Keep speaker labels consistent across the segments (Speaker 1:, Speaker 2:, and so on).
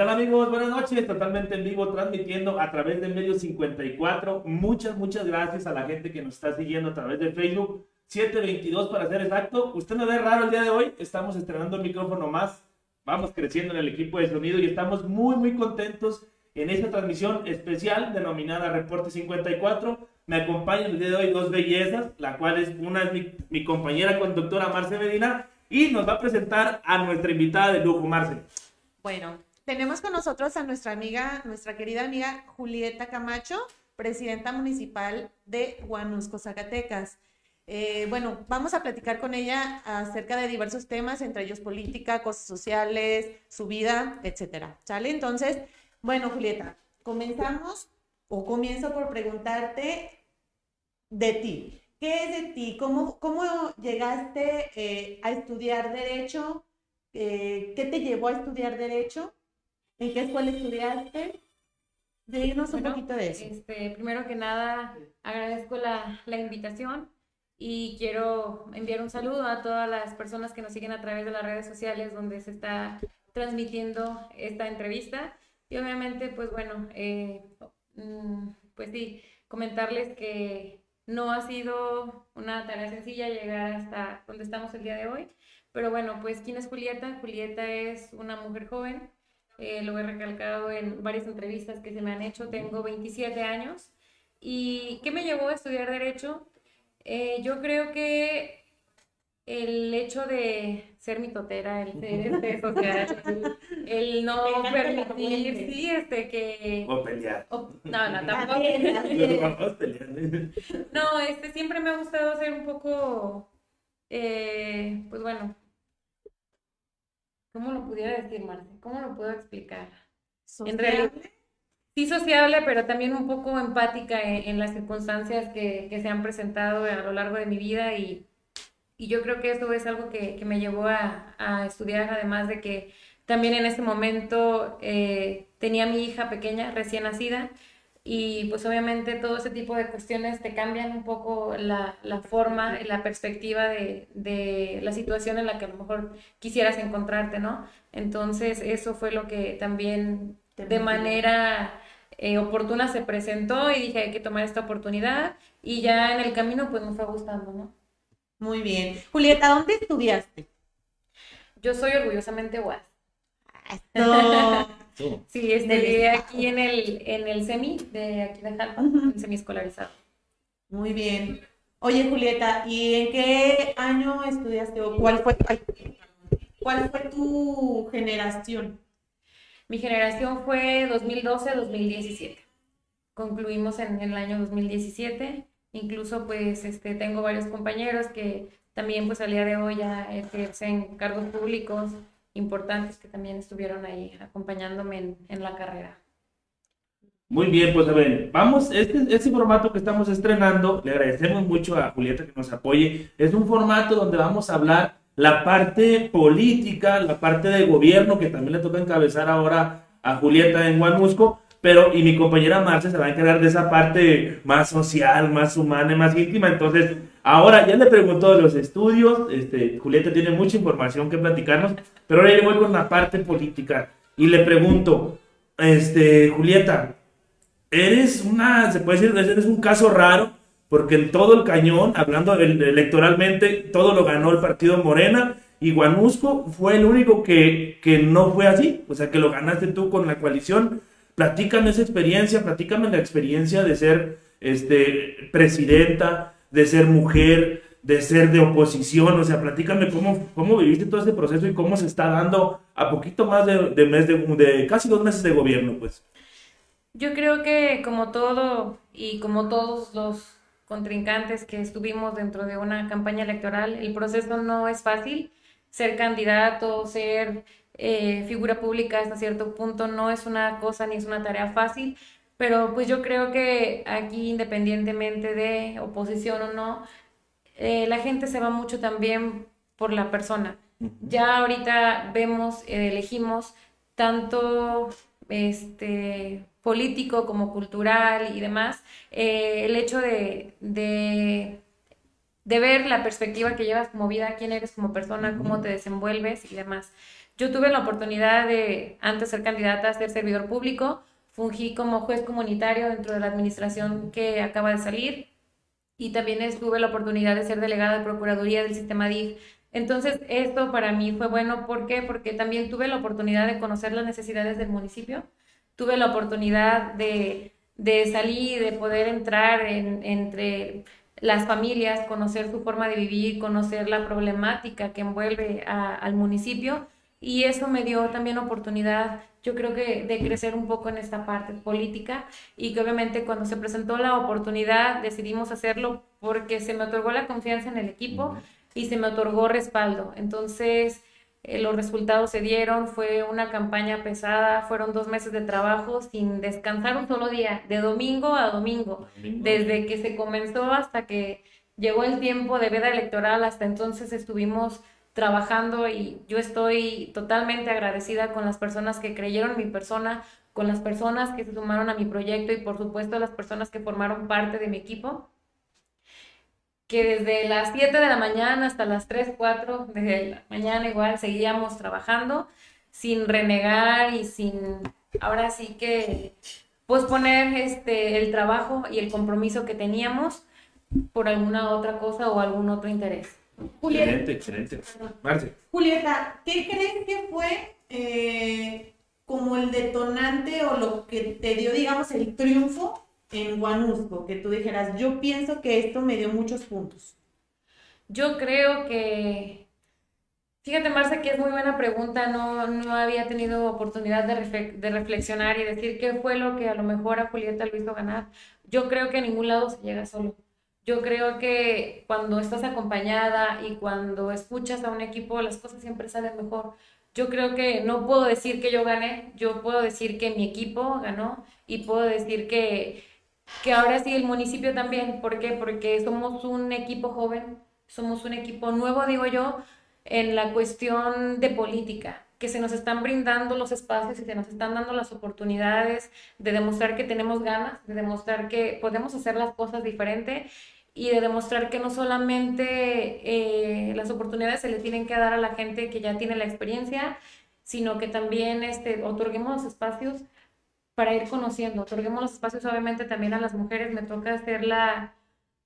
Speaker 1: ¿Qué tal amigos? Buenas noches, totalmente en vivo, transmitiendo a través de Medio 54. Muchas, muchas gracias a la gente que nos está siguiendo a través de Facebook. 722 para ser exacto. Usted me ve raro el día de hoy, estamos estrenando el micrófono más, vamos creciendo en el equipo de sonido y estamos muy, muy contentos en esta transmisión especial denominada Reporte 54. Me acompañan el día de hoy dos bellezas, la cual es una es mi, mi compañera conductora Marce Medina y nos va a presentar a nuestra invitada de lujo, Marce.
Speaker 2: Bueno, tenemos con nosotros a nuestra amiga, nuestra querida amiga Julieta Camacho, presidenta municipal de Huanusco, Zacatecas. Eh, bueno, vamos a platicar con ella acerca de diversos temas, entre ellos política, cosas sociales, su vida, etcétera. ¿Sale? Entonces, bueno, Julieta, comenzamos o comienzo por preguntarte de ti. ¿Qué es de ti? ¿Cómo, cómo llegaste eh, a estudiar Derecho? Eh, ¿Qué te llevó a estudiar Derecho? ¿En qué escuela estudiaste? Dinos un poquito de eso.
Speaker 3: Este, primero que nada, agradezco la, la, invitación y quiero enviar un saludo a todas las personas que nos siguen a través de las redes sociales donde se está transmitiendo esta entrevista. Y obviamente, pues bueno, eh, mm, pues sí, comentarles que no ha sido una tarea sencilla llegar hasta donde estamos el día de hoy. Pero bueno, pues ¿quién es Julieta? Julieta es una mujer joven eh, lo he recalcado en varias entrevistas que se me han hecho, tengo 27 años. ¿Y qué me llevó a estudiar derecho? Eh, yo creo que el hecho de ser mitotera, el ser este, social, el, no permitir, sí, este, que...
Speaker 1: O pelear.
Speaker 3: no, no, tampoco. no, este, siempre me ha gustado ser un poco, eh, pues bueno, ¿Cómo lo pudiera decir, Marce? ¿Cómo lo puedo explicar? En realidad, sí sociable, pero también un poco empática en, las circunstancias que, que, se han presentado a lo largo de mi vida y, y yo creo que eso es algo que, que me llevó a, a, estudiar, además de que también en ese momento eh, tenía mi hija pequeña, recién nacida, y pues obviamente todo ese tipo de cuestiones te cambian un poco la, la forma y la perspectiva de, de, la situación en la que a lo mejor quisieras encontrarte, ¿no? Entonces eso fue lo que también de manera eh, oportuna se presentó y dije hay que tomar esta oportunidad y ya en el camino pues me fue gustando, ¿no?
Speaker 2: Muy bien. Julieta, ¿dónde estudiaste?
Speaker 3: Yo soy orgullosamente UAS. Sí, estudié aquí en el, en el semi de aquí de Jalpa, uh semi escolarizado.
Speaker 2: Muy bien. Oye, Julieta, ¿y en qué año estudiaste o cuál fue, cuál fue tu generación?
Speaker 3: Mi generación fue 2012-2017. Concluimos en, en, el año 2017. Incluso, pues, este, tengo varios compañeros que también, pues, al día de hoy ya ejercen cargos públicos importantes que también estuvieron ahí acompañándome en, la carrera.
Speaker 1: Muy bien, pues a ver, vamos, este, este formato que estamos estrenando, le agradecemos mucho a Julieta que nos apoye, es un formato donde vamos a hablar la parte política, la parte de gobierno, que también le toca encabezar ahora a Julieta en Guamusco, pero y mi compañera Marcia se va a encargar de esa parte más social, más humana y más íntima, entonces Ahora, ya le preguntó de los estudios, este, Julieta tiene mucha información que platicarnos, pero ahora yo voy con la parte política y le pregunto, este, Julieta, eres una, se puede decir, eres un caso raro, porque en todo el cañón, hablando electoralmente, todo lo ganó el partido Morena y Guanusco fue el único que, que no fue así, o sea, que lo ganaste tú con la coalición. Platícame esa experiencia, platícame la experiencia de ser este, presidenta, de ser mujer, de ser de oposición, o sea, platícame cómo, cómo viviste todo este proceso y cómo se está dando a poquito más de, mes de casi dos meses de gobierno, pues.
Speaker 3: Yo creo que como todo y como todos los contrincantes que estuvimos dentro de una campaña electoral, el proceso no es fácil. Ser candidato, ser eh, figura pública hasta cierto punto no es una cosa ni es una tarea fácil, pero pues yo creo que aquí, independientemente de oposición o no, eh, la gente se va mucho también por la persona. Ya ahorita vemos, eh, elegimos tanto este, político como cultural y demás, eh, el hecho de, de de ver la perspectiva que llevas como vida, quién eres como persona, cómo te desenvuelves y demás. Yo tuve la oportunidad de, antes de ser candidata a ser servidor público, fungí como juez comunitario dentro de la administración que acaba de salir y también tuve la oportunidad de ser delegada de Procuraduría del sistema DIF. Entonces, esto para mí fue bueno. ¿Por qué? Porque también tuve la oportunidad de conocer las necesidades del municipio, tuve la oportunidad de, de salir, de poder entrar en, entre las familias, conocer su forma de vivir, conocer la problemática que envuelve al municipio y eso me dio también oportunidad, yo creo que de crecer un poco en esta parte política y que obviamente cuando se presentó la oportunidad decidimos hacerlo porque se me otorgó la confianza en el equipo y se me otorgó respaldo. Entonces, eh, los resultados se dieron, fue una campaña pesada, fueron dos meses de trabajo sin descansar un solo día, de domingo a domingo, desde que se comenzó hasta que llegó el tiempo de veda electoral, hasta entonces estuvimos trabajando y yo estoy totalmente agradecida con las personas que creyeron en mi persona, con las personas que se sumaron a mi proyecto y por supuesto las personas que formaron parte de mi equipo que desde las 7 de la mañana hasta las 3, 4 de la mañana igual seguíamos trabajando sin renegar y sin, ahora sí que posponer este, el trabajo y el compromiso que teníamos por alguna otra cosa o algún otro interés.
Speaker 1: Julieta, excelente, excelente.
Speaker 2: Julieta, ¿qué crees que fue eh, como el detonante o lo que te dio, digamos, el triunfo en Guanusco, que tú dijeras, yo pienso que esto me dio muchos puntos?
Speaker 3: Yo creo que, fíjate Marce, que es muy buena pregunta, no, no había tenido oportunidad de, de reflexionar y decir qué fue lo que a lo mejor a Julieta lo hizo ganar. Yo creo que a ningún lado se llega solo. Yo creo que cuando estás acompañada y cuando escuchas a un equipo, las cosas siempre salen mejor. Yo creo que no puedo decir que yo gané, yo puedo decir que mi equipo ganó y puedo decir que que ahora sí el municipio también. ¿Por qué? Porque somos un equipo joven, somos un equipo nuevo, digo yo, en la cuestión de política, que se nos están brindando los espacios y se nos están dando las oportunidades de demostrar que tenemos ganas, de demostrar que podemos hacer las cosas diferente y de demostrar que no solamente eh, las oportunidades se le tienen que dar a la gente que ya tiene la experiencia, sino que también este, otorguemos los espacios para ir conociendo. Otorguemos los espacios obviamente también a las mujeres. Me toca ser la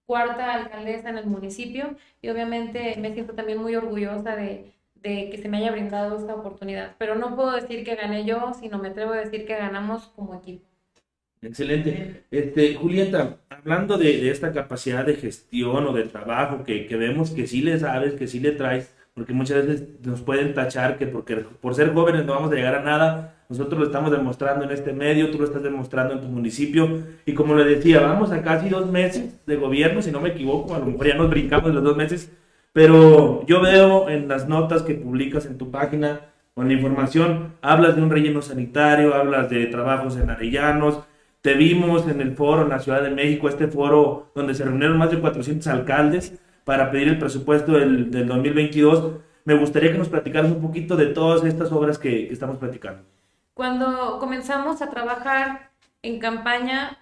Speaker 3: cuarta alcaldesa en el municipio y obviamente me siento también muy orgullosa de, de que se me haya brindado esta oportunidad. Pero no puedo decir que gané yo, sino me atrevo a decir que ganamos como equipo.
Speaker 1: Excelente. Este, Julieta, hablando de, de, esta capacidad de gestión o de trabajo que, que, vemos que sí le sabes, que sí le traes, porque muchas veces nos pueden tachar que porque por ser jóvenes no vamos a llegar a nada, nosotros lo estamos demostrando en este medio, tú lo estás demostrando en tu municipio. Y como le decía, vamos a casi dos meses de gobierno, si no me equivoco, a lo mejor ya nos brincamos los dos meses. Pero yo veo en las notas que publicas en tu página en la información, hablas de un relleno sanitario, hablas de trabajos en Arellanos. Te vimos en el foro en la Ciudad de México, este foro donde se reunieron más de 400 alcaldes para pedir el presupuesto del, del 2022. Me gustaría que nos platicaras un poquito de todas estas obras que, que estamos platicando.
Speaker 3: Cuando comenzamos a trabajar en campaña,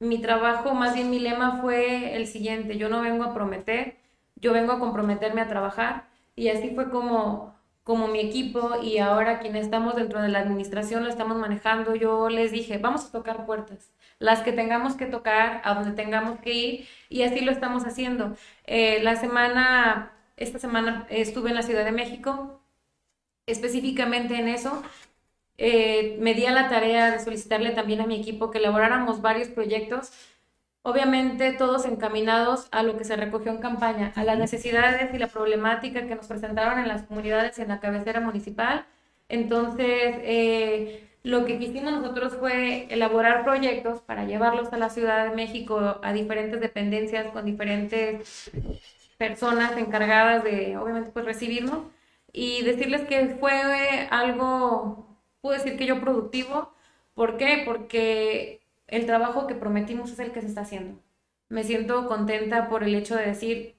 Speaker 3: mi trabajo, más bien mi lema fue el siguiente, yo no vengo a prometer, yo vengo a comprometerme a trabajar y así fue como, como mi equipo y ahora quienes estamos dentro de la administración lo estamos manejando, yo les dije, vamos a tocar puertas, las que tengamos que tocar, a donde tengamos que ir y así lo estamos haciendo. Eh, la semana, esta semana estuve en la Ciudad de México, específicamente en eso, eh, me di a la tarea de solicitarle también a mi equipo que elaboráramos varios proyectos, obviamente todos encaminados a lo que se recogió en campaña, a las necesidades y la problemática que nos presentaron en las comunidades y en la cabecera municipal. Entonces, eh, lo que quisimos nosotros fue elaborar proyectos para llevarlos a la Ciudad de México, a diferentes dependencias, con diferentes personas encargadas de, obviamente, pues recibirnos y decirles que fue algo puedo decir que yo productivo. ¿Por qué? Porque el trabajo que prometimos es el que se está haciendo. Me siento contenta por el hecho de decir,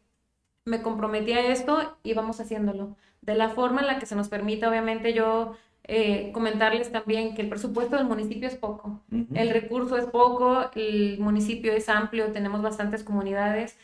Speaker 3: me comprometí a esto y vamos haciéndolo. De la forma en la que se nos permita, obviamente yo eh, comentarles también que el presupuesto del municipio es poco, el recurso es poco, el municipio es amplio, tenemos bastantes comunidades,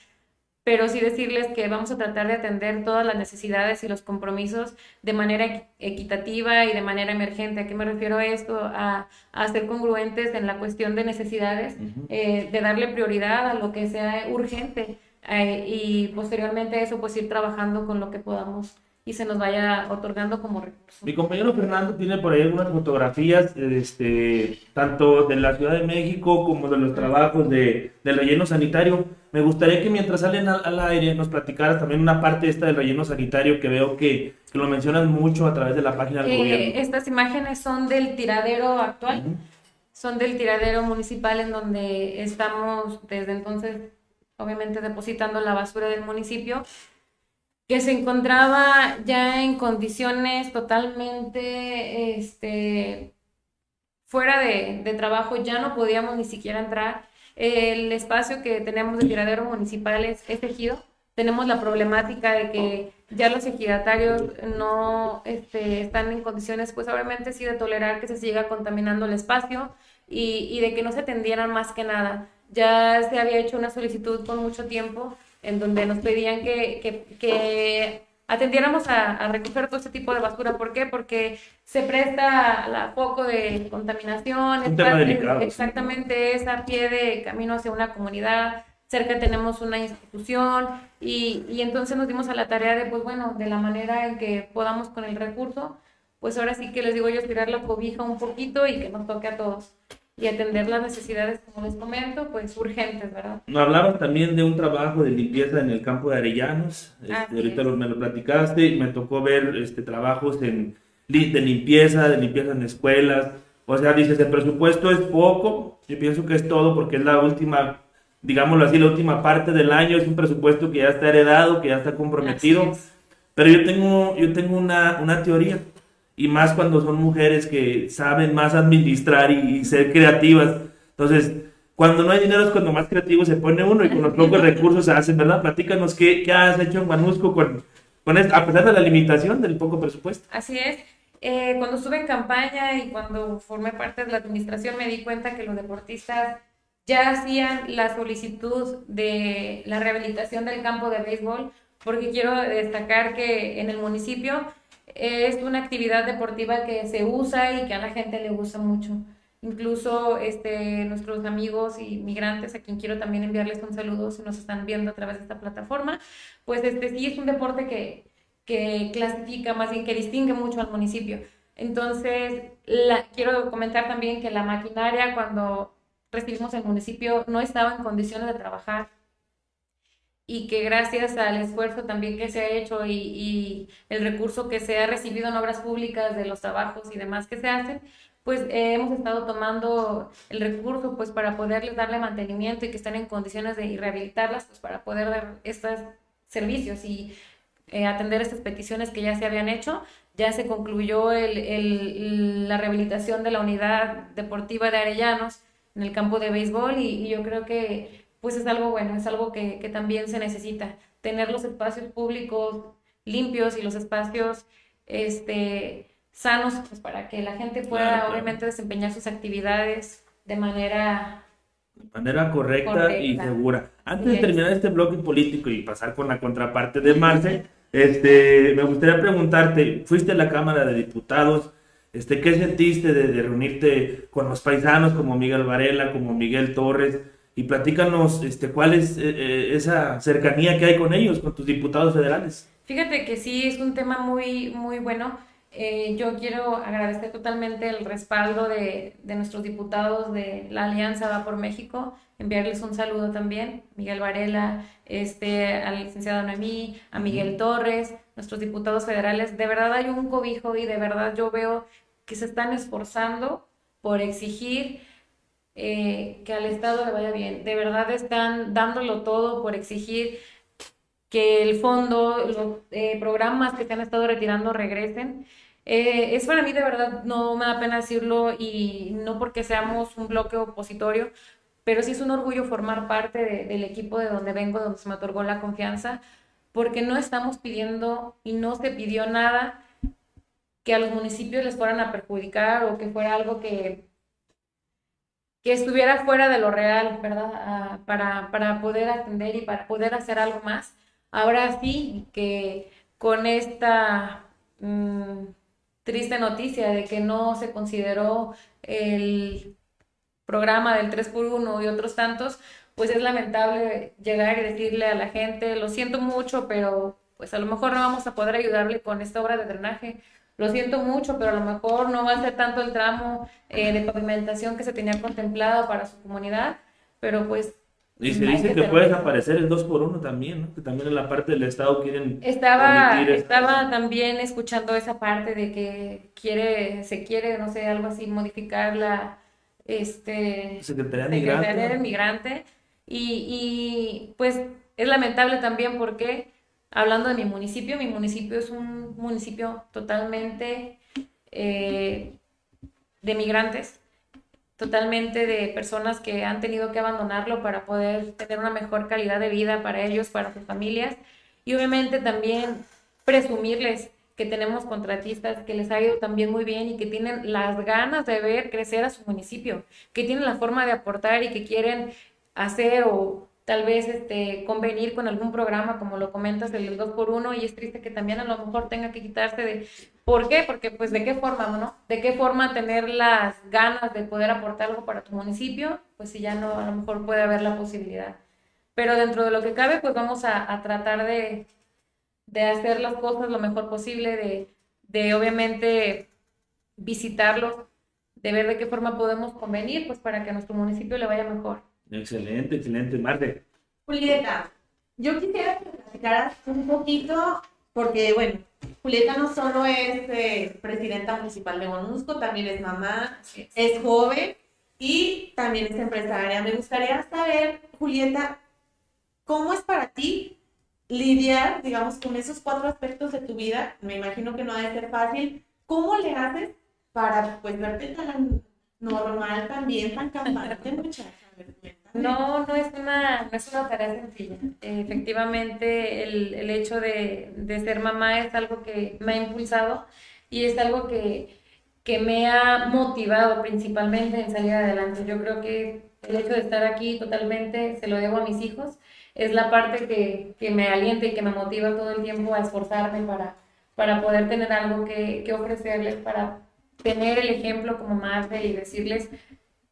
Speaker 3: pero sí decirles que vamos a tratar de atender todas las necesidades y los compromisos de manera equitativa y de manera emergente. ¿A qué me refiero a esto? A, a ser congruentes en la cuestión de necesidades, eh, de darle prioridad a lo que sea urgente eh, y posteriormente a eso pues ir trabajando con lo que podamos y se nos vaya otorgando como recurso.
Speaker 1: Mi compañero Fernando tiene por ahí algunas fotografías, este, tanto de la Ciudad de México como de los trabajos de, del relleno sanitario. Me gustaría que mientras salen al, aire nos platicaras también una parte esta del relleno sanitario que veo que, que lo mencionas mucho a través de la página del
Speaker 3: eh,
Speaker 1: gobierno.
Speaker 3: Estas imágenes son del tiradero actual, son del tiradero municipal en donde estamos desde entonces obviamente depositando la basura del municipio que se encontraba ya en condiciones totalmente este, fuera de, de, trabajo, ya no podíamos ni siquiera entrar. El espacio que tenemos de tiradero municipal es, es ejido. Tenemos la problemática de que ya los ejidatarios no este, están en condiciones, pues obviamente sí, de tolerar que se siga contaminando el espacio y, y de que no se atendieran más que nada. Ya se había hecho una solicitud con mucho tiempo en donde nos pedían que, que, que atendiéramos a, a, recoger todo este tipo de basura. ¿Por qué? Porque se presta a poco de contaminación.
Speaker 1: Un tema delicado.
Speaker 3: Exactamente, es a pie de camino hacia una comunidad. Cerca tenemos una institución y, y entonces nos dimos a la tarea de, pues bueno, de la manera en que podamos con el recurso, pues ahora sí que les digo yo, estirar la cobija un poquito y que nos toque a todos y atender las necesidades, como les comento, pues urgentes, ¿verdad?
Speaker 1: Hablabas también de un trabajo de limpieza en el campo de Arellanos, este, ahorita lo, me lo platicaste, me tocó ver este, trabajos en, de limpieza, de limpieza en escuelas, o sea, dices, el presupuesto es poco, yo pienso que es todo porque es la última, digámoslo así, la última parte del año, es un presupuesto que ya está heredado, que ya está comprometido, pero yo tengo, yo tengo una, una teoría y más cuando son mujeres que saben más administrar y, ser creativas. Entonces, cuando no hay dinero es cuando más creativo se pone uno y con los pocos recursos se hacen, ¿verdad? Platícanos qué, qué has hecho en Manusco con, con esto, a pesar de la limitación del poco presupuesto.
Speaker 3: Así es. Eh, cuando estuve en campaña y cuando formé parte de la administración me di cuenta que los deportistas ya hacían la solicitud de la rehabilitación del campo de béisbol, porque quiero destacar que en el municipio es una actividad deportiva que se usa y que a la gente le gusta mucho. Incluso este, nuestros amigos y migrantes, a quien quiero también enviarles un saludo si nos están viendo a través de esta plataforma, pues este sí es un deporte que, que clasifica, más bien que distingue mucho al municipio. Entonces, la, quiero comentar también que la maquinaria cuando recibimos el municipio no estaba en condiciones de trabajar y que gracias al esfuerzo también que se ha hecho y, el recurso que se ha recibido en obras públicas de los trabajos y demás que se hacen, pues eh, hemos estado tomando el recurso pues para poderles darle mantenimiento y que estén en condiciones de rehabilitarlas pues para poder dar estos servicios y eh, atender estas peticiones que ya se habían hecho. Ya se concluyó el, el, la rehabilitación de la unidad deportiva de Arellanos en el campo de béisbol y, y yo creo que pues es algo bueno, es algo que, que también se necesita, tener los espacios públicos limpios y los espacios este, sanos, pues para que la gente pueda obviamente desempeñar sus actividades de manera...
Speaker 1: De manera correcta, y segura. Antes de terminar este bloque político y pasar con la contraparte de Marce, este, me gustaría preguntarte, fuiste a la Cámara de Diputados, este, ¿qué sentiste de, de reunirte con los paisanos como Miguel Varela, como Miguel Torres? Y platícanos este, cuál es eh, eh, esa cercanía que hay con ellos, con tus diputados federales.
Speaker 3: Fíjate que sí, es un tema muy, muy bueno. Eh, yo quiero agradecer totalmente el respaldo de, de, nuestros diputados de la Alianza Va por México, enviarles un saludo también, Miguel Varela, este, al licenciado Noemí, a Miguel Torres, nuestros diputados federales. De verdad hay un cobijo y de verdad yo veo que se están esforzando por exigir eh, que al Estado le vaya bien. De verdad están dándolo todo por exigir que el fondo, los eh, programas que se han estado retirando regresen. Eh, es para mí de verdad, no me da pena decirlo y no porque seamos un bloque opositorio, pero sí es un orgullo formar parte del equipo de donde vengo, donde se me otorgó la confianza, porque no estamos pidiendo y no se pidió nada que a los municipios les fueran a perjudicar o que fuera algo que que estuviera fuera de lo real, ¿verdad? Ah, para, para poder atender y para poder hacer algo más. Ahora sí que con esta mm, triste noticia de que no se consideró el programa del 3x1 y otros tantos, pues es lamentable llegar y decirle a la gente, lo siento mucho, pero pues a lo mejor no vamos a poder ayudarle con esta obra de drenaje. Lo siento mucho, pero a lo mejor no va a ser tanto el tramo eh, de pavimentación que se tenía contemplado para su comunidad, pero pues
Speaker 1: y se dice que, puede aparecer el 2 por 1 también, ¿no? Que también en la parte del Estado quieren.
Speaker 3: Estaba, estaba también escuchando esa parte de que quiere, se quiere, no sé, algo así, modificar la este,
Speaker 1: Secretaría, Secretaría
Speaker 3: Migrante. Y, y pues es lamentable también porque, hablando de mi municipio, mi municipio es un municipio totalmente eh, de migrantes totalmente de personas que han tenido que abandonarlo para poder tener una mejor calidad de vida para ellos, para sus familias. Y obviamente también presumirles que tenemos contratistas que les ha ido también muy bien y que tienen las ganas de ver crecer a su municipio, que tienen la forma de aportar y que quieren hacer o tal vez este, convenir con algún programa, como lo comentas, el 2 por 1 y es triste que también a lo mejor tenga que quitarse de... ¿Por qué? Porque pues de qué forma, ¿no? ¿De qué forma tener las ganas de poder aportar algo para tu municipio? Pues si ya no, a lo mejor puede haber la posibilidad. Pero dentro de lo que cabe, pues vamos a, a tratar de, de, hacer las cosas lo mejor posible, de, de obviamente visitarlos, de ver de qué forma podemos convenir, pues para que a nuestro municipio le vaya mejor.
Speaker 1: Excelente, excelente. Marte.
Speaker 2: Julieta, yo quisiera que platicaras un poquito, porque bueno, Julieta no solo es eh, presidenta municipal de Monusco, también es mamá, es joven y también es empresaria. Me gustaría saber, Julieta, ¿cómo es para ti lidiar, digamos, con esos cuatro aspectos de tu vida? Me imagino que no debe ser fácil. ¿Cómo le haces para, pues, verte tan normal también, tan campante, muchacha?
Speaker 3: No, no es una, no es una tarea sencilla. efectivamente, el, el hecho de, de, ser mamá es algo que me ha impulsado y es algo que, que me ha motivado principalmente en salir adelante. Yo creo que el hecho de estar aquí totalmente se lo debo a mis hijos. Es la parte que, que me alienta y que me motiva todo el tiempo a esforzarme para, para poder tener algo que, que ofrecerles, para tener el ejemplo como madre y decirles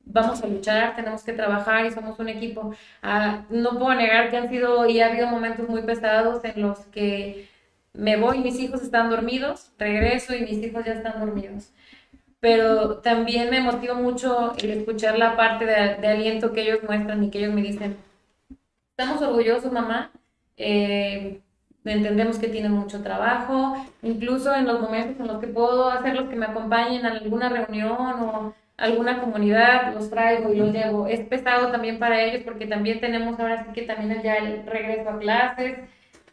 Speaker 3: vamos a luchar, tenemos que trabajar y somos un equipo. Ah, no puedo negar que han sido y ha habido momentos muy pesados en los que me voy, y mis hijos están dormidos, regreso y mis hijos ya están dormidos. Pero también me motiva mucho el escuchar la parte de, aliento que ellos muestran y que ellos me dicen, estamos orgullosos, mamá. Eh, entendemos que tienen mucho trabajo, incluso en los momentos en los que puedo hacerlos que me acompañen a alguna reunión o alguna comunidad, los traigo y los llevo. Es pesado también para ellos porque también tenemos ahora sí que también ya el regreso a clases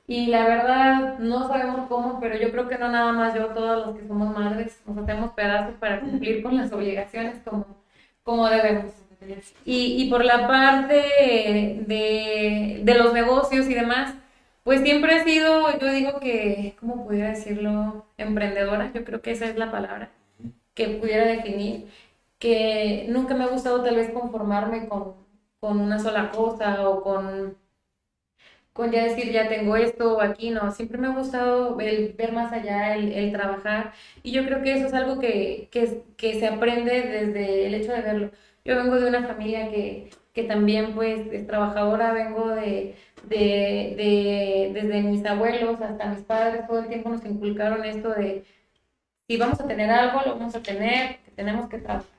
Speaker 3: y la verdad no sabemos cómo, pero yo creo que no nada más yo, todos los que somos madres nos hacemos pedazos para cumplir con las obligaciones como, como debemos. Y, y por la parte de, de los negocios y demás, pues siempre he sido, yo digo que, ¿cómo pudiera decirlo? Emprendedora, yo creo que esa es la palabra que pudiera definir que nunca me ha gustado tal vez conformarme con, con una sola cosa o con, con ya decir ya tengo esto o aquí, no, siempre me ha gustado el ver más allá, el, trabajar y yo creo que eso es algo que, que, que, se aprende desde el hecho de verlo. Yo vengo de una familia que, que también pues es trabajadora, vengo de, de, de, desde mis abuelos hasta mis padres, todo el tiempo nos inculcaron esto de si vamos a tener algo, lo vamos a tener, tenemos que trabajar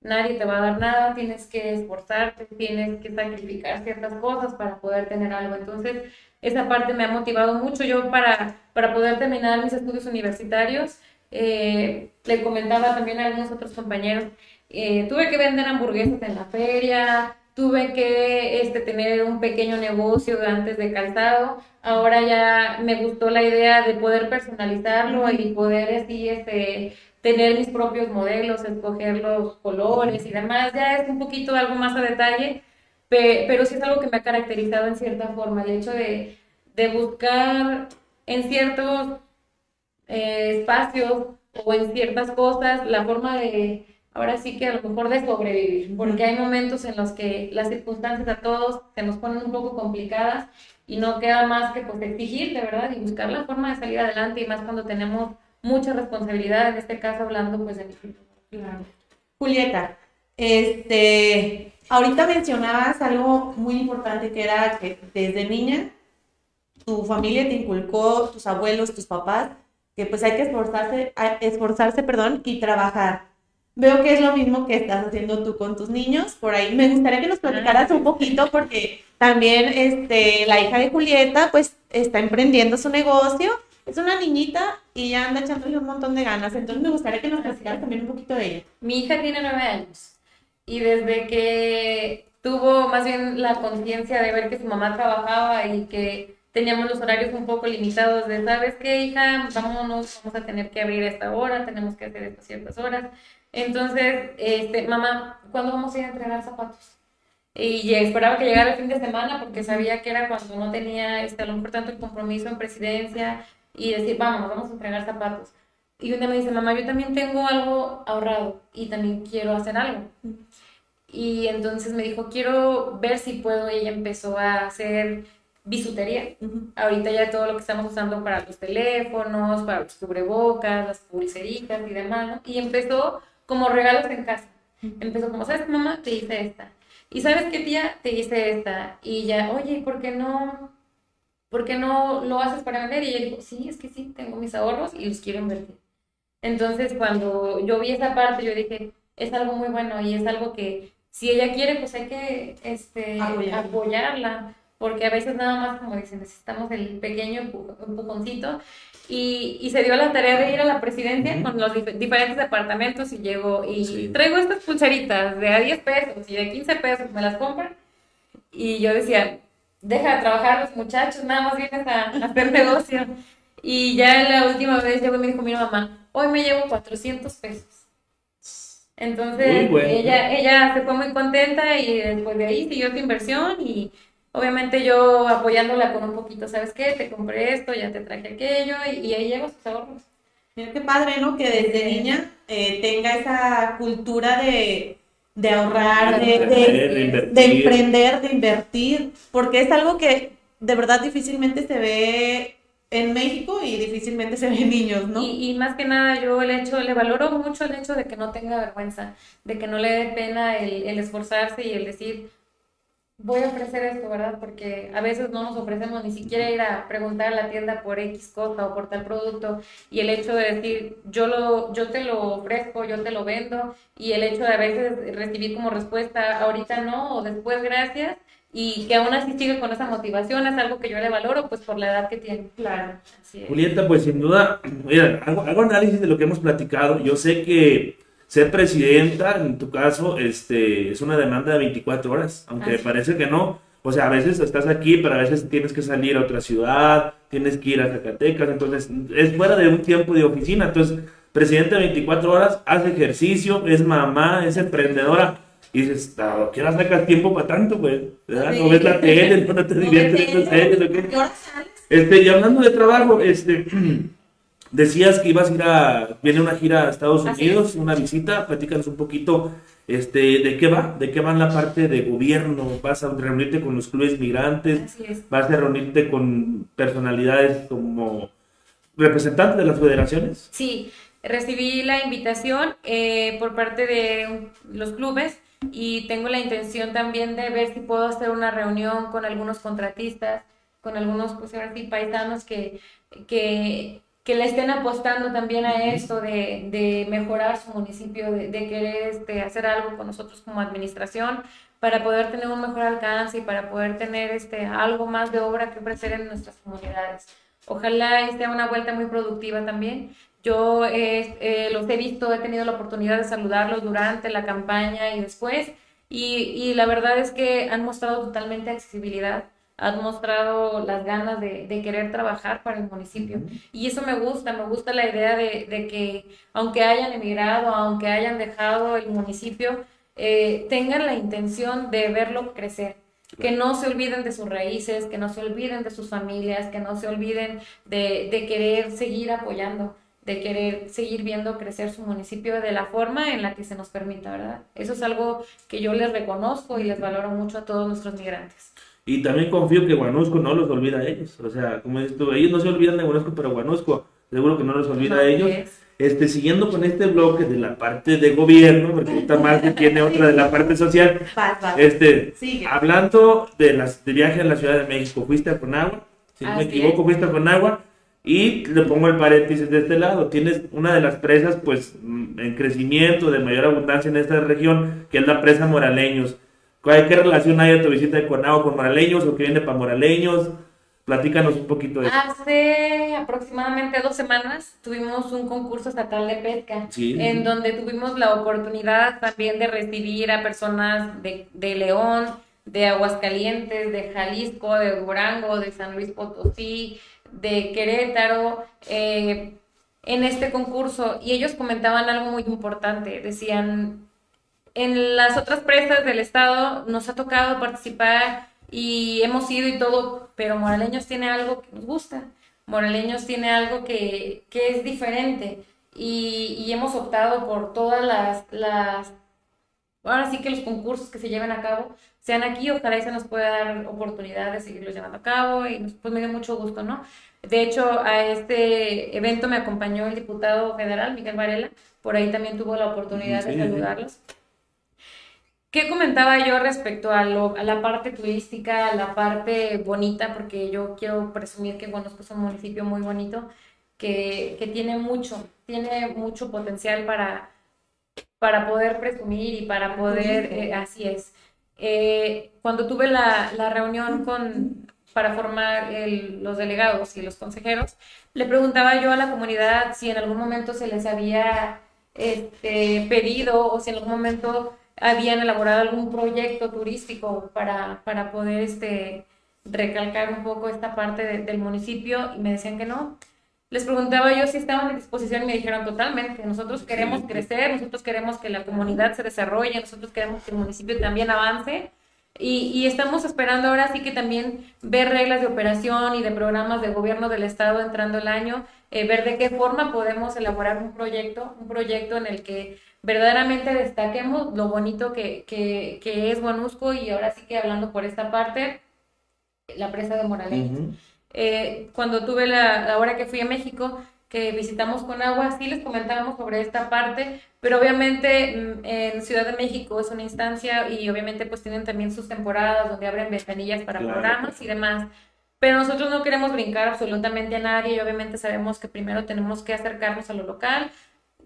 Speaker 3: nadie te va a dar nada, tienes que esforzarte, tienes que sacrificar ciertas cosas para poder tener algo. Entonces, esa parte me ha motivado mucho. Yo para, para poder terminar mis estudios universitarios, eh, le comentaba también a algunos otros compañeros, eh, tuve que vender hamburguesas en la feria, tuve que este, tener un pequeño negocio antes de calzado. Ahora ya me gustó la idea de poder personalizarlo y poder así, este, tener mis propios modelos, escoger los colores y demás, ya es un poquito algo más a detalle, pero sí es algo que me ha caracterizado en cierta forma, el hecho de, de buscar en ciertos eh, espacios o en ciertas cosas la forma de, ahora sí que a lo mejor de sobrevivir, porque hay momentos en los que las circunstancias a todos se nos ponen un poco complicadas y no queda más que pues exigir, de verdad, y buscar la forma de salir adelante, y más cuando tenemos mucha responsabilidad, en este caso hablando pues de mi
Speaker 2: Julieta, este, ahorita mencionabas algo muy importante que era que desde niña tu familia te inculcó, tus abuelos, tus papás, que pues hay que esforzarse, esforzarse, perdón, y trabajar. Veo que es lo mismo que estás haciendo tú con tus niños. Por ahí me gustaría que nos platicaras un poquito porque también este, la hija de Julieta pues está emprendiendo su negocio. Es una niñita y ya anda echándole un montón de ganas. Entonces me gustaría que nos platicaras también un poquito de ella.
Speaker 3: Mi hija tiene nueve años y desde que tuvo más bien la conciencia de ver que su mamá trabajaba y que teníamos los horarios un poco limitados de, ¿sabes qué, hija? Vámonos, vamos a tener que abrir a esta hora, tenemos que hacer estas ciertas horas. Entonces, este, mamá, ¿cuándo vamos a ir a entregar zapatos? Y esperaba que llegara el fin de semana porque sabía que era cuando no tenía este, a lo mejor tanto el compromiso en presidencia y decir, vamos, vamos a entregar zapatos. Y un día me dice, mamá, yo también tengo algo ahorrado y también quiero hacer algo. Y entonces me dijo, quiero ver si puedo. Y ella empezó a hacer bisutería. Ahorita ya todo lo que estamos usando para los teléfonos, para los cubrebocas, las pulseritas y demás. Y empezó como regalos en casa. Empezó como, ¿sabes, mamá? Te hice esta. Y ¿sabes qué, tía? Te hice esta. Y ya, oye, ¿por qué no? ¿Por qué no lo haces para vender? Y ella dijo, sí, es que sí, tengo mis ahorros y los quiero invertir. Entonces, cuando yo vi esa parte, yo dije, es algo muy bueno y es algo que si ella quiere, pues hay que este, apoyarla porque a veces nada más, como dicen, necesitamos el pequeño empujoncito. Y, y se dio la tarea de ir a la presidencia con los diferentes departamentos y llegó y traigo estas pulseritas de a 10 pesos y de 15 pesos, me las compran. Y yo decía, deja de trabajar los muchachos, nada más vienes a, hacer negocio. Y ya la última vez llegó y me dijo, mi mamá, hoy me llevo 400 pesos. Entonces, ella, ella se fue muy contenta y después de ahí siguió su inversión y Obviamente yo apoyándola con un poquito, ¿sabes qué? Te compré esto, ya te traje aquello y, ahí llevo sus ahorros.
Speaker 2: Mira qué padre, ¿no? Que desde niña eh, tenga esa cultura de, ahorrar, de, de, emprender, de invertir, porque es algo que de verdad difícilmente se ve en México y difícilmente se ve en niños, ¿no?
Speaker 3: Y, más que nada yo el hecho, le valoro mucho el hecho de que no tenga vergüenza, de que no le dé pena el, el esforzarse y el decir, voy a ofrecer esto, ¿verdad? Porque a veces no nos ofrecemos ni siquiera ir a preguntar a la tienda por X cosa o por tal producto y el hecho de decir, yo, lo, yo te lo ofrezco, yo te lo vendo y el hecho de a veces recibir como respuesta, ahorita no o después gracias y que aún así sigue con esa motivación es algo que yo le valoro pues por la edad que tiene.
Speaker 2: Claro.
Speaker 1: Julieta, pues sin duda, mira, hago, hago análisis de lo que hemos platicado. Yo sé que ser presidenta, en tu caso, este, es una demanda de 24 horas, aunque parece que no. O sea, a veces estás aquí, pero a veces tienes que salir a otra ciudad, tienes que ir a Zacatecas, entonces es fuera de un tiempo de oficina. Entonces, presidente de 24 horas, hace ejercicio, es mamá, es emprendedora. Y dices, ¿qué hora sacas tiempo para tanto, pues? No ves la tele, no te diviertes en ¿qué Este, y hablando de trabajo, este... Decías que ibas a ir a, viene una gira a Estados Unidos, una visita, platícanos un poquito este, de qué va, de qué va en la parte de gobierno, vas a reunirte con los clubes migrantes, vas a reunirte con personalidades como representantes de las federaciones.
Speaker 3: Sí, recibí la invitación eh, por parte de los clubes y tengo la intención también de ver si puedo hacer una reunión con algunos contratistas, con algunos pues, paisanos que, que que le estén apostando también a esto de, de mejorar su municipio, de, querer este, hacer algo con nosotros como administración para poder tener un mejor alcance y para poder tener este, algo más de obra que ofrecer en nuestras comunidades. Ojalá sea una vuelta muy productiva también. Yo eh, los he visto, he tenido la oportunidad de saludarlos durante la campaña y después, y, y la verdad es que han mostrado totalmente accesibilidad han mostrado las ganas de, querer trabajar para el municipio. Y eso me gusta, me gusta la idea de, que aunque hayan emigrado, aunque hayan dejado el municipio, eh, tengan la intención de verlo crecer. Que no se olviden de sus raíces, que no se olviden de sus familias, que no se olviden de, querer seguir apoyando de querer seguir viendo crecer su municipio de la forma en la que se nos permita, ¿verdad? Eso es algo que yo les reconozco y les valoro mucho a todos nuestros migrantes.
Speaker 1: Y también confío que Guanusco no los olvida a ellos. O sea, como dices tú, ellos no se olvidan de Guanusco, pero Guanusco seguro que no los olvida a ellos. Este, siguiendo con este bloque de la parte de gobierno, porque ahorita más tiene otra de la parte social. Este, hablando de las de viaje a la Ciudad de México, fuiste a Conagua, si no me equivoco, fuiste a Conagua y le pongo el paréntesis de este lado. Tienes una de las presas, pues, mm, en crecimiento, de mayor abundancia en esta región, que es la presa Moraleños. ¿Qué relación hay de tu visita de Conagua con Moraleños o qué viene para Moraleños? Platícanos un poquito de eso.
Speaker 3: Hace aproximadamente dos semanas tuvimos un concurso estatal de pesca, en donde tuvimos la oportunidad también de recibir a personas de, de León, de Aguascalientes, de Jalisco, de Durango, de San Luis Potosí, de Querétaro eh, en este concurso y ellos comentaban algo muy importante. Decían, en las otras presas del estado nos ha tocado participar y hemos ido y todo, pero Moraleños tiene algo que nos gusta. Moraleños tiene algo que, es diferente y, y, hemos optado por todas las, las, ahora sí que los concursos que se lleven a cabo sean aquí, ojalá y se nos pueda dar oportunidad de seguirlos llevando a cabo y pues me dio mucho gusto, ¿no? De hecho, a este evento me acompañó el diputado federal, Miguel Varela, por ahí también tuvo la oportunidad de saludarlos. ¿Qué comentaba yo respecto a, a, la parte turística, a la parte bonita? Porque yo quiero presumir que conozco es un municipio muy bonito, que, que tiene mucho, tiene mucho potencial para, para poder presumir y para poder, eh, así es. Eh, cuando tuve la, la, reunión con, para formar los delegados y los consejeros, le preguntaba yo a la comunidad si en algún momento se les había este, pedido o si en algún momento habían elaborado algún proyecto turístico para, para poder este, recalcar un poco esta parte del municipio y me decían que no. Les preguntaba yo si estaban en disposición y me dijeron totalmente, nosotros queremos crecer, nosotros queremos que la comunidad se desarrolle, nosotros queremos que el municipio también avance y, y, estamos esperando ahora sí que también ver reglas de operación y de programas de gobierno del Estado entrando el año, eh, ver de qué forma podemos elaborar un proyecto, un proyecto en el que verdaderamente destaquemos lo bonito que, que, que es Guanusco y ahora sí que hablando por esta parte, la presa de Morales. Eh, cuando tuve la, la hora que fui a México, que visitamos con agua, sí les comentábamos sobre esta parte, pero obviamente mm, en Ciudad de México es una instancia y obviamente pues tienen también sus temporadas donde abren ventanillas para programas y demás. Pero nosotros no queremos brincar absolutamente a nadie y obviamente sabemos que primero tenemos que acercarnos a lo local,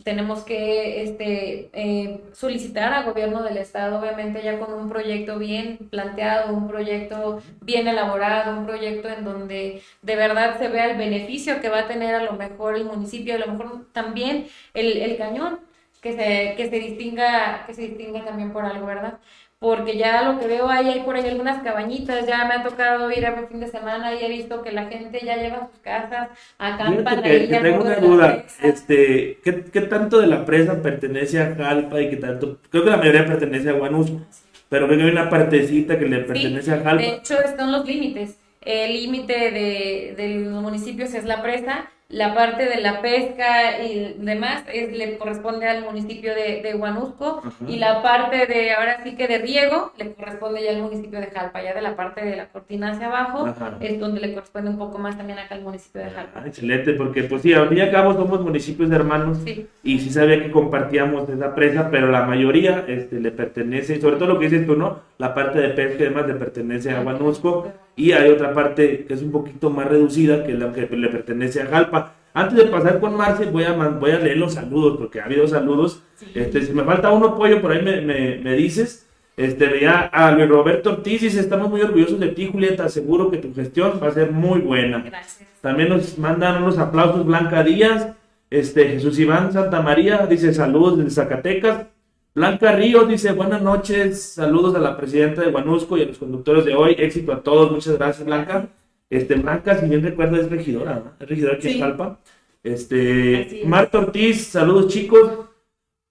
Speaker 3: tenemos que este, eh, solicitar al gobierno del estado, obviamente ya con un proyecto bien planteado, un proyecto bien elaborado, un proyecto en donde de verdad se vea el beneficio que va a tener a lo mejor el municipio, a lo mejor también el, el cañón, que se, que se distinga, que se distinga también por algo, ¿verdad? Porque ya lo que veo ahí, hay por ahí algunas cabañitas, ya me ha tocado ir a fin de semana y he visto que la gente ya lleva sus casas, acampan ahí.
Speaker 1: Que tengo una duda, este, ¿qué, ¿qué, tanto de la presa pertenece a Jalpa y qué tanto, creo que la mayoría pertenece a Guanusco, pero veo que hay una partecita que le pertenece a Jalpa.
Speaker 3: De hecho, están los límites, el límite de, de los municipios es la presa, la parte de la pesca y demás es, le corresponde al municipio de, de Huanusco y la parte de, ahora sí que de riego, le corresponde ya al municipio de Jalpa, ya de la parte de la cortina hacia abajo, es donde le corresponde un poco más también acá al municipio de Jalpa.
Speaker 1: Ah, excelente, porque pues sí, al fin y al cabo somos municipios hermanos y sí sabía que compartíamos esa presa, pero la mayoría este, le pertenece, sobre todo lo que dices tú, ¿no? La parte de pesca y demás le pertenece a Huanusco y hay otra parte que es un poquito más reducida, que es la que le pertenece a Jalpa. Antes de pasar con Marce, voy a, voy a leer los saludos, porque ha habido saludos. Este, si me falta uno, pollo, por ahí me, me, me dices. Este, veía a Luis Roberto Ortiz dice, estamos muy orgullosos de ti, Julieta, seguro que tu gestión va a ser muy buena. Gracias. También nos mandan unos aplausos Blanca Díaz, este, Jesús Iván Santa María, dice saludos desde Zacatecas. Blanca Ríos dice, buenas noches, saludos a la presidenta de Guanusco y a los conductores de hoy, éxito a todos, muchas gracias Blanca. Este, Blanca, si bien recuerdo, es regidora, ¿no? Es regidora aquí en Jalpa. Este, Marta Ortiz, saludos chicos.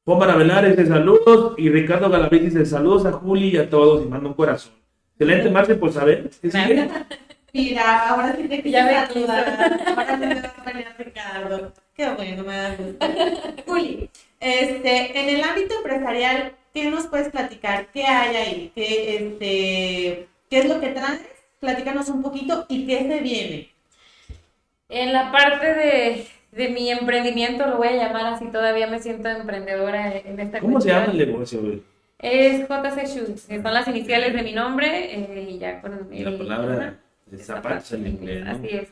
Speaker 1: Juan Maravelar dice saludos. Y Ricardo Galaviz dice saludos a Juli y a todos. Y manda un corazón. Excelente, Marce, ¿qué sigue?
Speaker 2: Mira, ahora sí te
Speaker 3: Ya me
Speaker 2: saludar. Ahora sí me va a pelear Ricardo. Qué bueno, me da gusto. Juli, este, en el ámbito empresarial, ¿qué nos puedes platicar? ¿Qué hay ahí? ¿Qué, este, ¿qué es lo que traes? Platícanos un poquito y qué se viene.
Speaker 3: En la parte de, de mi emprendimiento, lo voy a llamar así, todavía me siento emprendedora en esta
Speaker 1: ¿Cómo se llama el negocio, güey?
Speaker 3: Es JC Shoes, que son las iniciales de mi nombre eh, y ya con
Speaker 1: Y la
Speaker 3: el-
Speaker 1: palabra de zapatos en inglés, ¿no?
Speaker 3: Así es.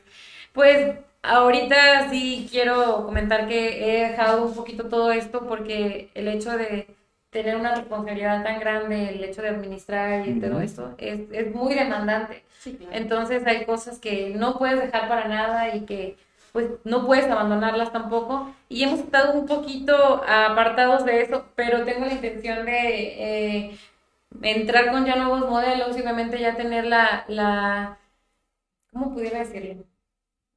Speaker 3: Pues ahorita sí quiero comentar que he dejado un poquito todo esto porque el hecho de tener una responsabilidad tan grande, el hecho de administrar y todo esto, es, es muy demandante.
Speaker 2: Sí, claro.
Speaker 3: Entonces hay cosas que no puedes dejar para nada y que pues no puedes abandonarlas tampoco. Y hemos estado un poquito apartados de eso, pero tengo la intención de eh, entrar con ya nuevos modelos y obviamente ya tener la, la ¿cómo pudiera decirlo?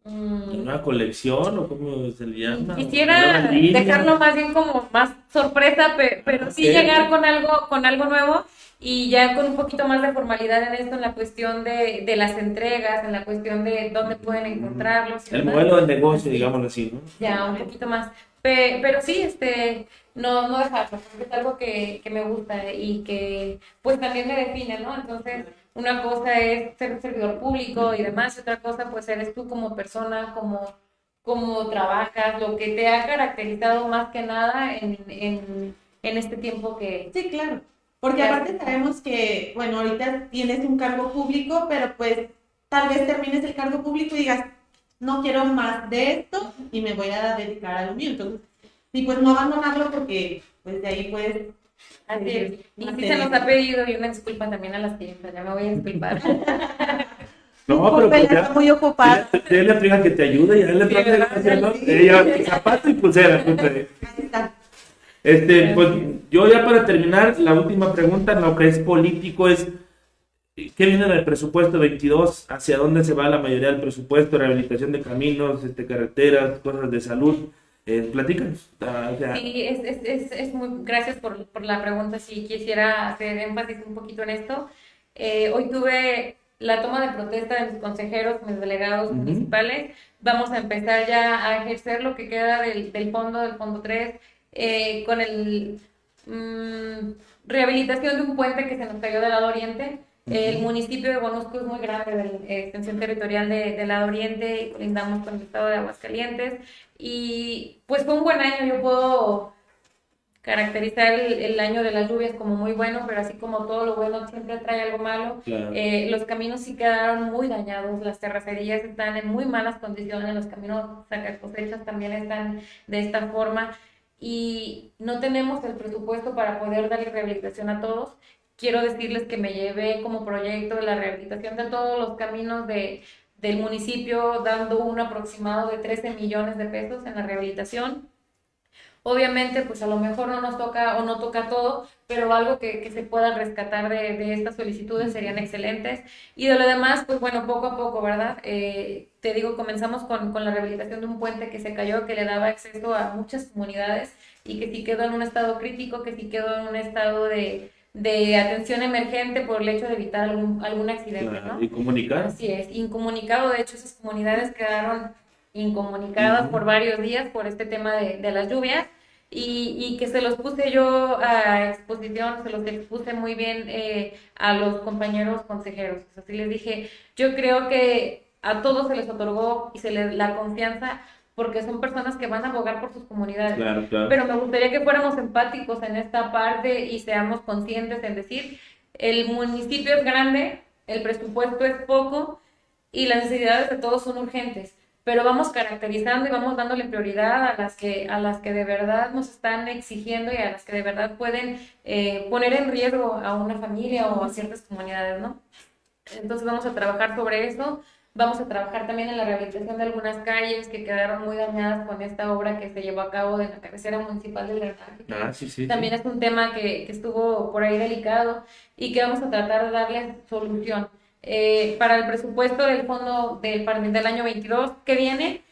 Speaker 3: Mm,
Speaker 1: ¿Una colección o cómo se le llama?
Speaker 3: Quisiera dejarlo más bien como más sorpresa, pe- pero, sí llegar con algo, con algo nuevo y ya con un poquito más de formalidad en esto, en la cuestión de, de las entregas, en la cuestión de dónde pueden encontrarlos. y
Speaker 1: El
Speaker 3: demás.
Speaker 1: modelo de negocio, digámoslo así, ¿no?
Speaker 3: Ya, un poquito más. Pe- pero sí, este, no, no dejarlo, porque es algo que, que me gusta y que pues también me define, ¿no? Entonces, una cosa es ser servidor público y demás, y otra cosa pues eres tú como persona, como, como trabajas, lo que te ha caracterizado más que nada en, en, en este tiempo que...
Speaker 2: Sí, claro. Porque aparte sabemos que, bueno, ahorita tienes un cargo público, pero pues tal vez termines el cargo público y digas, no quiero más de esto y me voy a dedicar a lo mío. Entonces, sí, pues no abandonarlo porque pues de ahí puedes...
Speaker 3: Así es. Y sí se nos ha pedido y una disculpa también a las clientas, ya me voy a disculpar.
Speaker 1: No, pero pues ya.
Speaker 2: está muy ocupada.
Speaker 1: Dile a tu hija que te ayude y
Speaker 3: ¿verdad?
Speaker 1: negocio, ¿no?
Speaker 2: Sí.
Speaker 1: Ella, zapato y pulsera. Este, pues yo ya para terminar, la última pregunta, lo que es político es, ¿qué viene del presupuesto 22? ¿Hacia dónde se va la mayoría del presupuesto? Rehabilitación de caminos, este, carreteras, cosas de salud. Eh, platícanos. Ah, o sea,
Speaker 3: Sí, es, es, es, es muy, gracias por, por la pregunta. Sí, quisiera hacer énfasis un poquito en esto. Eh, hoy tuve la toma de protesta de mis consejeros, mis delegados
Speaker 1: Ujú.
Speaker 3: municipales. Vamos a empezar ya a ejercer lo que queda del, del fondo, del fondo 3, eh, con el mm, rehabilitación de un puente que se nos cayó del lado oriente. El municipio de Bonusco es muy grande, de la extensión territorial de, del lado oriente, y colindamos con el estado de Aguascalientes. Y pues fue un buen año, yo puedo caracterizar el, el año de las lluvias como muy bueno, pero así como todo lo bueno siempre trae algo malo.
Speaker 1: claro.
Speaker 3: Eh, los caminos sí quedaron muy dañados, las terracerías están en muy malas condiciones, los caminos saca cosechas también están de esta forma y no tenemos el presupuesto para poder darle rehabilitación a todos. Quiero decirles que me llevé como proyecto la rehabilitación de todos los caminos de, del municipio, dando un aproximado de 13 millones de pesos en la rehabilitación. Obviamente, pues a lo mejor no nos toca o no toca todo, pero algo que, que se pueda rescatar de, de estas solicitudes serían excelentes. Y de lo demás, pues bueno, poco a poco, ¿verdad? Eh, te digo, comenzamos con, con la rehabilitación de un puente que se cayó, que le daba acceso a muchas comunidades y que sí quedó en un estado crítico, que sí quedó en un estado de, de atención emergente por el hecho de evitar algún, algún accidente,
Speaker 1: Claro,
Speaker 3: ¿no?
Speaker 1: Y comunicar.
Speaker 3: Así es, incomunicado, de hecho esas comunidades quedaron incomunicadas por varios días por este tema de, de las lluvias y, y que se los puse yo a exposición, se los expuse muy bien eh, a los compañeros consejeros. Así les dije, yo creo que a todos se les otorgó y se les la confianza porque son personas que van a abogar por sus comunidades.
Speaker 1: Claro, claro.
Speaker 3: Pero me gustaría que fuéramos empáticos en esta parte y seamos conscientes en decir, el municipio es grande, el presupuesto es poco y las necesidades de todos son urgentes, pero vamos caracterizando y vamos dándole prioridad a las que, a las que de verdad nos están exigiendo y a las que de verdad pueden eh, poner en riesgo a una familia o a ciertas comunidades, ¿no? Entonces vamos a trabajar sobre eso. Vamos a trabajar también en la rehabilitación de algunas calles que quedaron muy dañadas con esta obra que se llevó a cabo de la cabecera municipal del drenaje.
Speaker 1: Ah, sí, sí.
Speaker 3: También es un tema que, que estuvo por ahí delicado y que vamos a tratar de darle solución. Eh, para el presupuesto del fondo del, del año 22 que viene,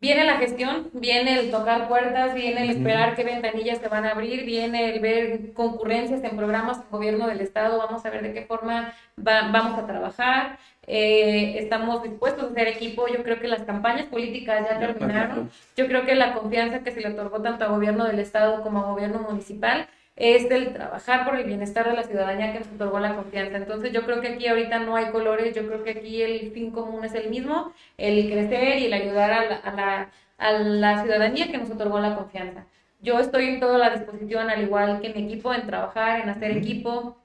Speaker 3: viene la gestión, viene el tocar puertas, viene el esperar qué ventanillas se van a abrir, viene el ver concurrencias en programas del gobierno del estado, vamos a ver de qué forma va- vamos a trabajar. Eh, estamos dispuestos a hacer equipo. Yo creo que las campañas políticas ya terminaron. Yo creo que la confianza que se le otorgó tanto a gobierno del Estado como a gobierno municipal es el trabajar por el bienestar de la ciudadanía que nos otorgó la confianza. Entonces yo creo que aquí ahorita no hay colores, yo creo que aquí el fin común es el mismo, el crecer y el ayudar a la, a la, a la ciudadanía que nos otorgó la confianza. Yo estoy en toda la disposición, al igual que mi equipo, en trabajar, en hacer equipo,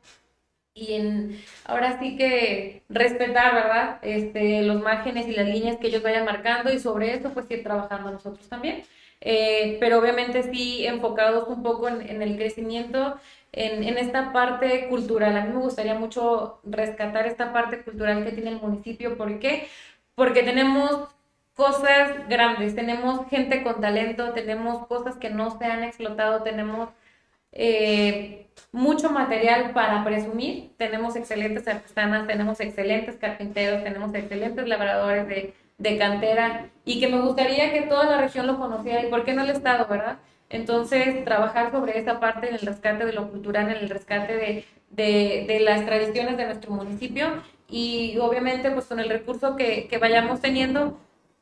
Speaker 3: y en ahora sí que respetar, ¿verdad? Este, los márgenes y las líneas que ellos vayan marcando y sobre eso pues ir trabajando nosotros también. Eh, pero obviamente sí enfocados un poco en, en el crecimiento, en, en, esta parte cultural. A mí me gustaría mucho rescatar esta parte cultural que tiene el municipio. ¿Por qué? Porque tenemos cosas grandes, tenemos gente con talento, tenemos cosas que no se han explotado, tenemos eh, mucho material para presumir. Tenemos excelentes artesanas, tenemos excelentes carpinteros, tenemos excelentes labradores de, de, cantera y que me gustaría que toda la región lo conociera y por qué no el Estado, ¿verdad? Entonces, trabajar sobre esa parte en el rescate de lo cultural, en el rescate de, de, de las tradiciones de nuestro municipio y obviamente pues con el recurso que, que vayamos teniendo,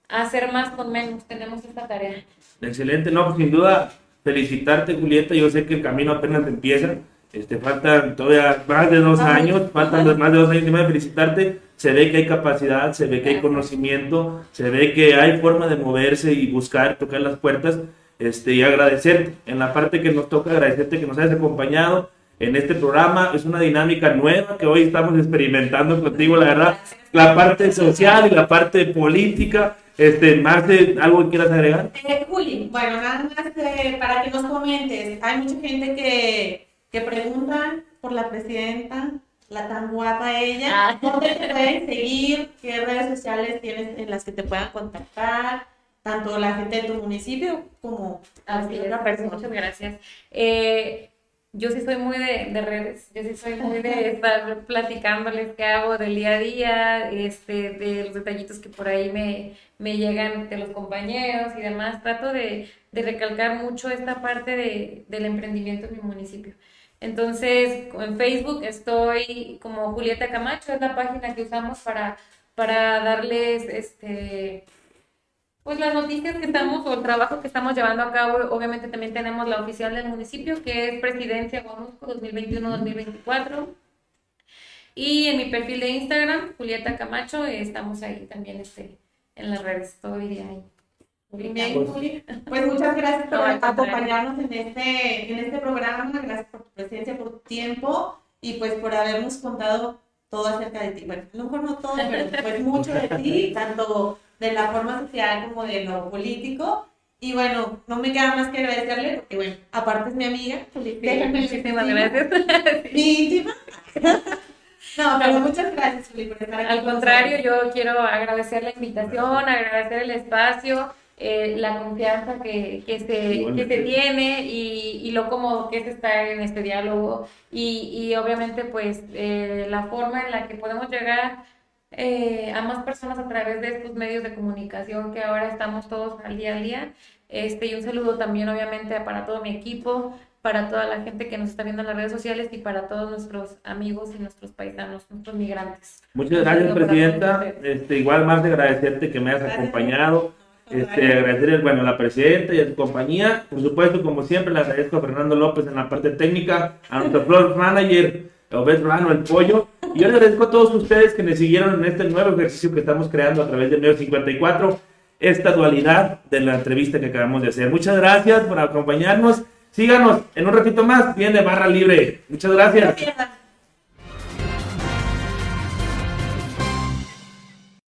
Speaker 3: hacer más con menos, tenemos esta tarea.
Speaker 1: Excelente, no, pues sin duda felicitarte, Julieta. Yo sé que el camino apenas empieza. Este, faltan todavía más de dos años, faltan más de dos años y de felicitarte. Se ve que hay capacidad, se ve que hay conocimiento, se ve que hay forma de moverse y buscar, tocar las puertas. Este, y agradecerte en la parte que nos toca, agradecerte que nos hayas acompañado en este programa. Es una dinámica nueva que hoy estamos experimentando contigo, la verdad. La parte social y la parte política este, Marte, ¿algo que quieras agregar?
Speaker 2: Eh, Juli, bueno, nada más eh, para que nos comentes. Hay mucha gente que, que pregunta por la presidenta, la tan guapa ella. Ah. ¿Dónde te pueden seguir? ¿Qué redes sociales tienes en las que te puedan contactar? Tanto la gente de tu municipio como...
Speaker 3: Así es, muchas gracias. Eh, yo sí soy muy de, de, redes, yo sí soy muy de estar platicándoles qué hago del día a día, este, de los detallitos que por ahí me, me llegan de los compañeros y demás. Trato de, de recalcar mucho esta parte de, del emprendimiento en mi municipio. Entonces, en Facebook estoy como Julieta Camacho, es la página que usamos para, para darles este pues las noticias que estamos o el trabajo que estamos llevando a cabo, obviamente también tenemos la oficial del municipio, que es Presidencia Guanusco 2021-2024. Y en mi perfil de Instagram, Julieta Camacho, estamos ahí también este, en las redes, todo el día ahí.
Speaker 2: Bien, Pues muchas gracias por acompañarnos en este, en este programa, gracias por tu presencia, por tu tiempo y pues por habernos contado todo acerca de ti. Bueno, a lo mejor no todo, pero pues mucho de ti, tanto de la forma social como de lo político. Y bueno, no me queda más que agradecerle, porque bueno, aparte es mi amiga.
Speaker 3: Déjame Muchísimas gracias.
Speaker 2: Mi íntima. No, pero muchas gracias, Juli, por estar aquí.
Speaker 3: Al contrario, yo quiero agradecer la invitación, agradecer el espacio, eh, la confianza que, que, se, que se tiene y, y, lo cómodo que es estar en este diálogo y, y obviamente pues eh, la forma en la que podemos llegar eh, a más personas a través de estos medios de comunicación que ahora estamos todos al día a día. Este, y un saludo también, obviamente, para todo mi equipo, para toda la gente que nos está viendo en las redes sociales y para todos nuestros amigos y nuestros paisanos, nuestros migrantes.
Speaker 1: Muchas gracias, Presidenta. Este, igual más de agradecerte que me hayas acompañado. Este, agradecer bueno, a la Presidenta y a tu compañía. Por supuesto, como siempre, le agradezco a Fernando López en la parte técnica, a nuestro floor manager, Obed Rano, el pollo. Y yo les agradezco a todos ustedes que me siguieron en este nuevo ejercicio que estamos creando a través del medio 54, esta dualidad de la entrevista que acabamos de hacer. Muchas gracias por acompañarnos. Síganos en un ratito más. Viene barra libre. Muchas gracias.